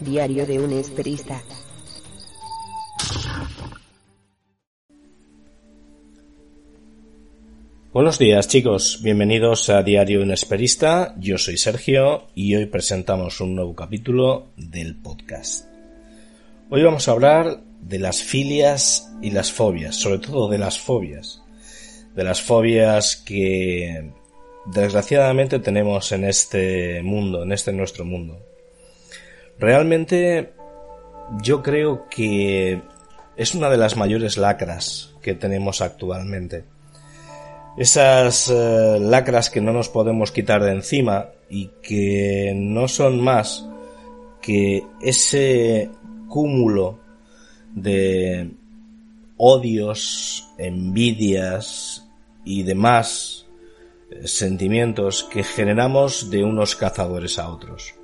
Diario de un esperista. Buenos días chicos, bienvenidos a Diario Un Esperista, yo soy Sergio y hoy presentamos un nuevo capítulo del podcast. Hoy vamos a hablar de las filias y las fobias, sobre todo de las fobias, de las fobias que desgraciadamente tenemos en este mundo, en este nuestro mundo. Realmente yo creo que es una de las mayores lacras que tenemos actualmente. Esas eh, lacras que no nos podemos quitar de encima y que no son más que ese cúmulo de odios, envidias y demás eh, sentimientos que generamos de unos cazadores a otros.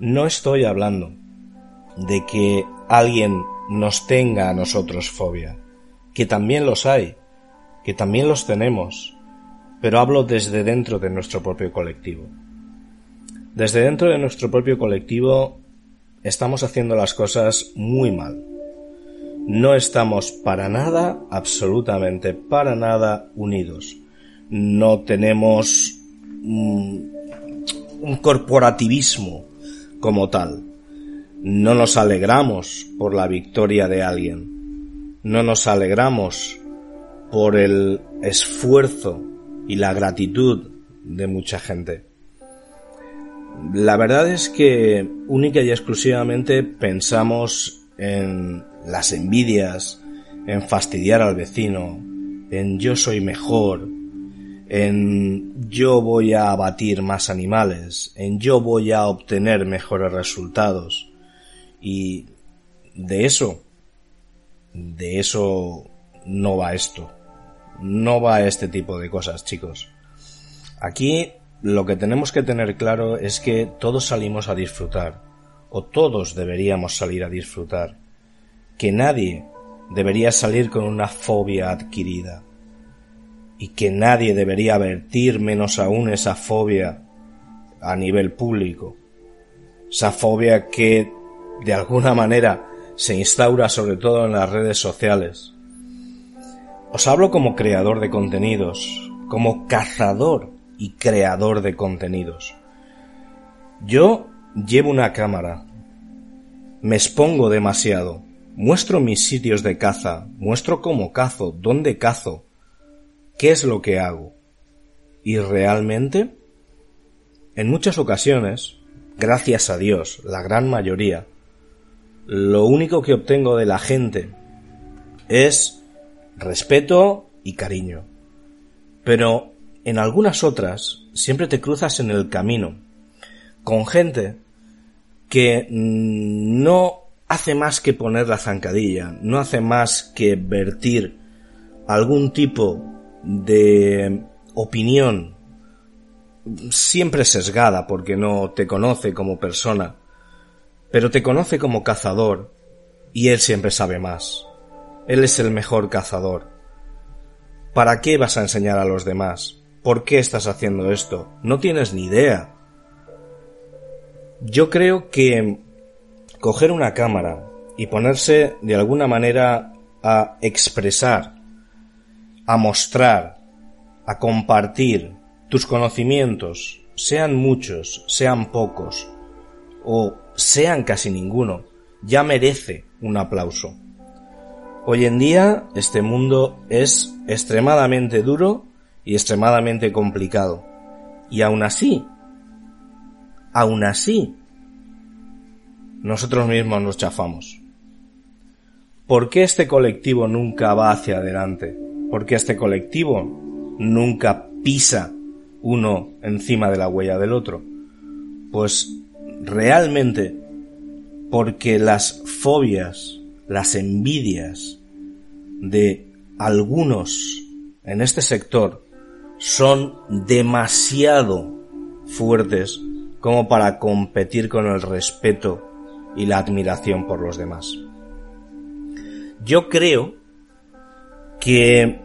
No estoy hablando de que alguien nos tenga a nosotros fobia, que también los hay, que también los tenemos, pero hablo desde dentro de nuestro propio colectivo. Desde dentro de nuestro propio colectivo estamos haciendo las cosas muy mal. No estamos para nada, absolutamente para nada unidos. No tenemos un, corporativismo como tal. No nos alegramos por la victoria de alguien. No nos alegramos por el esfuerzo y la gratitud de mucha gente. La verdad es que única y exclusivamente pensamos en las envidias, en fastidiar al vecino, en yo soy mejor, en yo voy a abatir más animales, en yo voy a obtener mejores resultados. Y de eso, de eso no va esto. No va este tipo de cosas, chicos. Aquí lo que tenemos que tener claro es que todos salimos a disfrutar, o todos deberíamos salir a disfrutar, que nadie debería salir con una fobia adquirida y que nadie debería vertir menos aún esa fobia a nivel público. Esa fobia que de alguna manera se instaura sobre todo en las redes sociales. Os hablo como creador de contenidos, como cazador y creador de contenidos. Yo llevo una cámara, me expongo demasiado, muestro mis sitios de caza, muestro cómo cazo, dónde cazo, qué es lo que hago. Y realmente, en muchas ocasiones, gracias a Dios, la gran mayoría, lo único que obtengo de la gente es respeto y cariño. Pero en algunas otras siempre te cruzas en el camino con gente que no hace más que poner la zancadilla, no hace más que vertir algún tipo de opinión siempre sesgada porque no te conoce como persona, pero te conoce como cazador y él siempre sabe más. Él es el mejor cazador. ¿Para qué vas a enseñar a los demás? ¿Por qué estás haciendo esto? No tienes ni idea. Yo creo que coger una cámara y ponerse de alguna manera a expresar a mostrar, a compartir tus conocimientos, sean muchos, sean pocos, o sean casi ninguno, ya merece un aplauso. Hoy en día este mundo es extremadamente duro y extremadamente complicado. Y aún así, aún así, nosotros mismos nos chafamos. ¿por qué este colectivo nunca va hacia adelante? ¿Por qué este colectivo nunca pisa uno encima de la huella del otro? Pues realmente porque las fobias, las envidias de algunos en este sector son demasiado fuertes como para competir con el respeto y la admiración por los demás. Yo creo que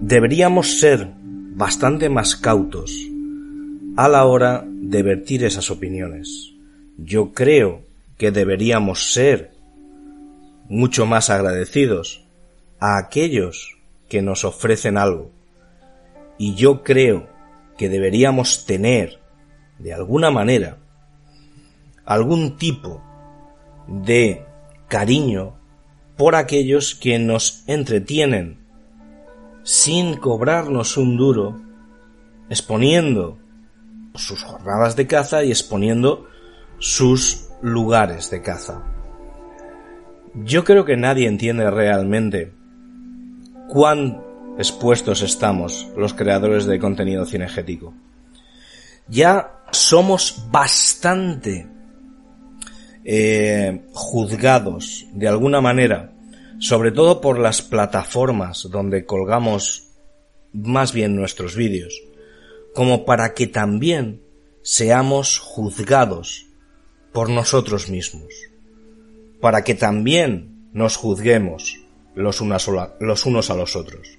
deberíamos ser bastante más cautos a la hora de vertir esas opiniones. Yo creo que deberíamos ser mucho más agradecidos a aquellos que nos ofrecen algo. Y yo creo que deberíamos tener, de alguna manera, algún tipo de cariño por aquellos que nos entretienen sin cobrarnos un duro, exponiendo sus jornadas de caza y exponiendo sus lugares de caza. Yo creo que nadie entiende realmente cuán expuestos estamos los creadores de contenido cinegético. Ya somos bastante eh, juzgados de alguna manera, sobre todo por las plataformas donde colgamos más bien nuestros vídeos, como para que también seamos juzgados por nosotros mismos, para que también nos juzguemos los, los unos a los otros.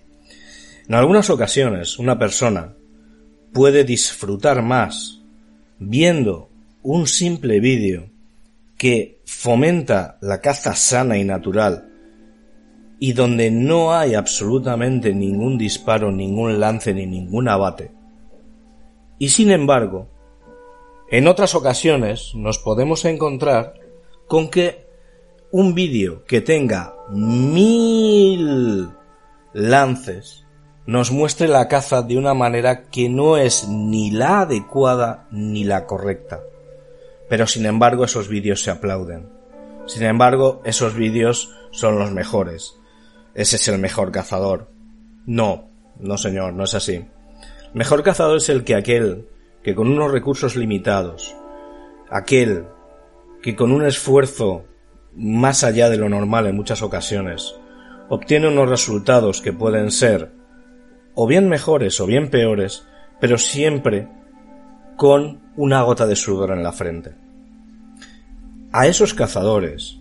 En algunas ocasiones una persona puede disfrutar más viendo un simple vídeo que fomenta la caza sana y natural y donde no hay absolutamente ningún disparo, ningún lance ni ningún abate. Y sin embargo, en otras ocasiones nos podemos encontrar con que un vídeo que tenga mil lances nos muestre la caza de una manera que no es ni la adecuada ni la correcta. Pero sin embargo esos vídeos se aplauden. Sin embargo, esos vídeos son los mejores. Ese es el mejor cazador. No, no señor, no es así. Mejor cazador es el que aquel que con unos recursos limitados, aquel que con un esfuerzo más allá de lo normal en muchas ocasiones, obtiene unos resultados que pueden ser o bien mejores o bien peores, pero siempre con una gota de sudor en la frente. A esos cazadores,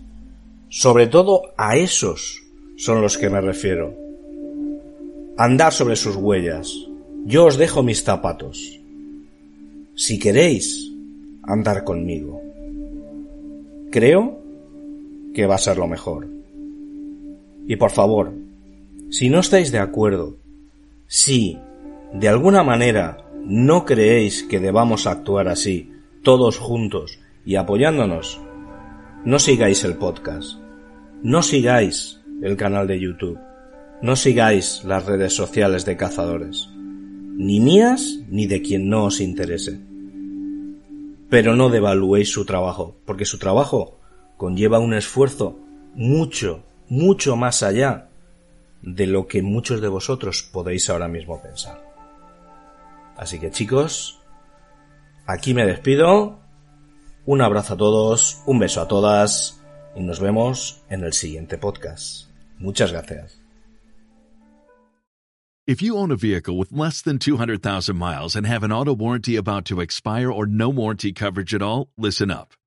sobre todo a esos son los que me refiero. Andar sobre sus huellas. Yo os dejo mis zapatos. Si queréis, andar conmigo. Creo que va a ser lo mejor. Y por favor, si no estáis de acuerdo, si de alguna manera no creéis que debamos actuar así, todos juntos y apoyándonos, no sigáis el podcast, no sigáis el canal de YouTube, no sigáis las redes sociales de cazadores, ni mías ni de quien no os interese. Pero no devaluéis su trabajo, porque su trabajo conlleva un esfuerzo mucho, mucho más allá de lo que muchos de vosotros podéis ahora mismo pensar. Así que chicos, aquí me despido. Un abrazo a todos, un beso a todas y nos vemos en el siguiente podcast. Muchas gracias. If you own a vehicle with less than 200,000 miles and have an auto warranty about to expire or no warranty coverage at all, listen up.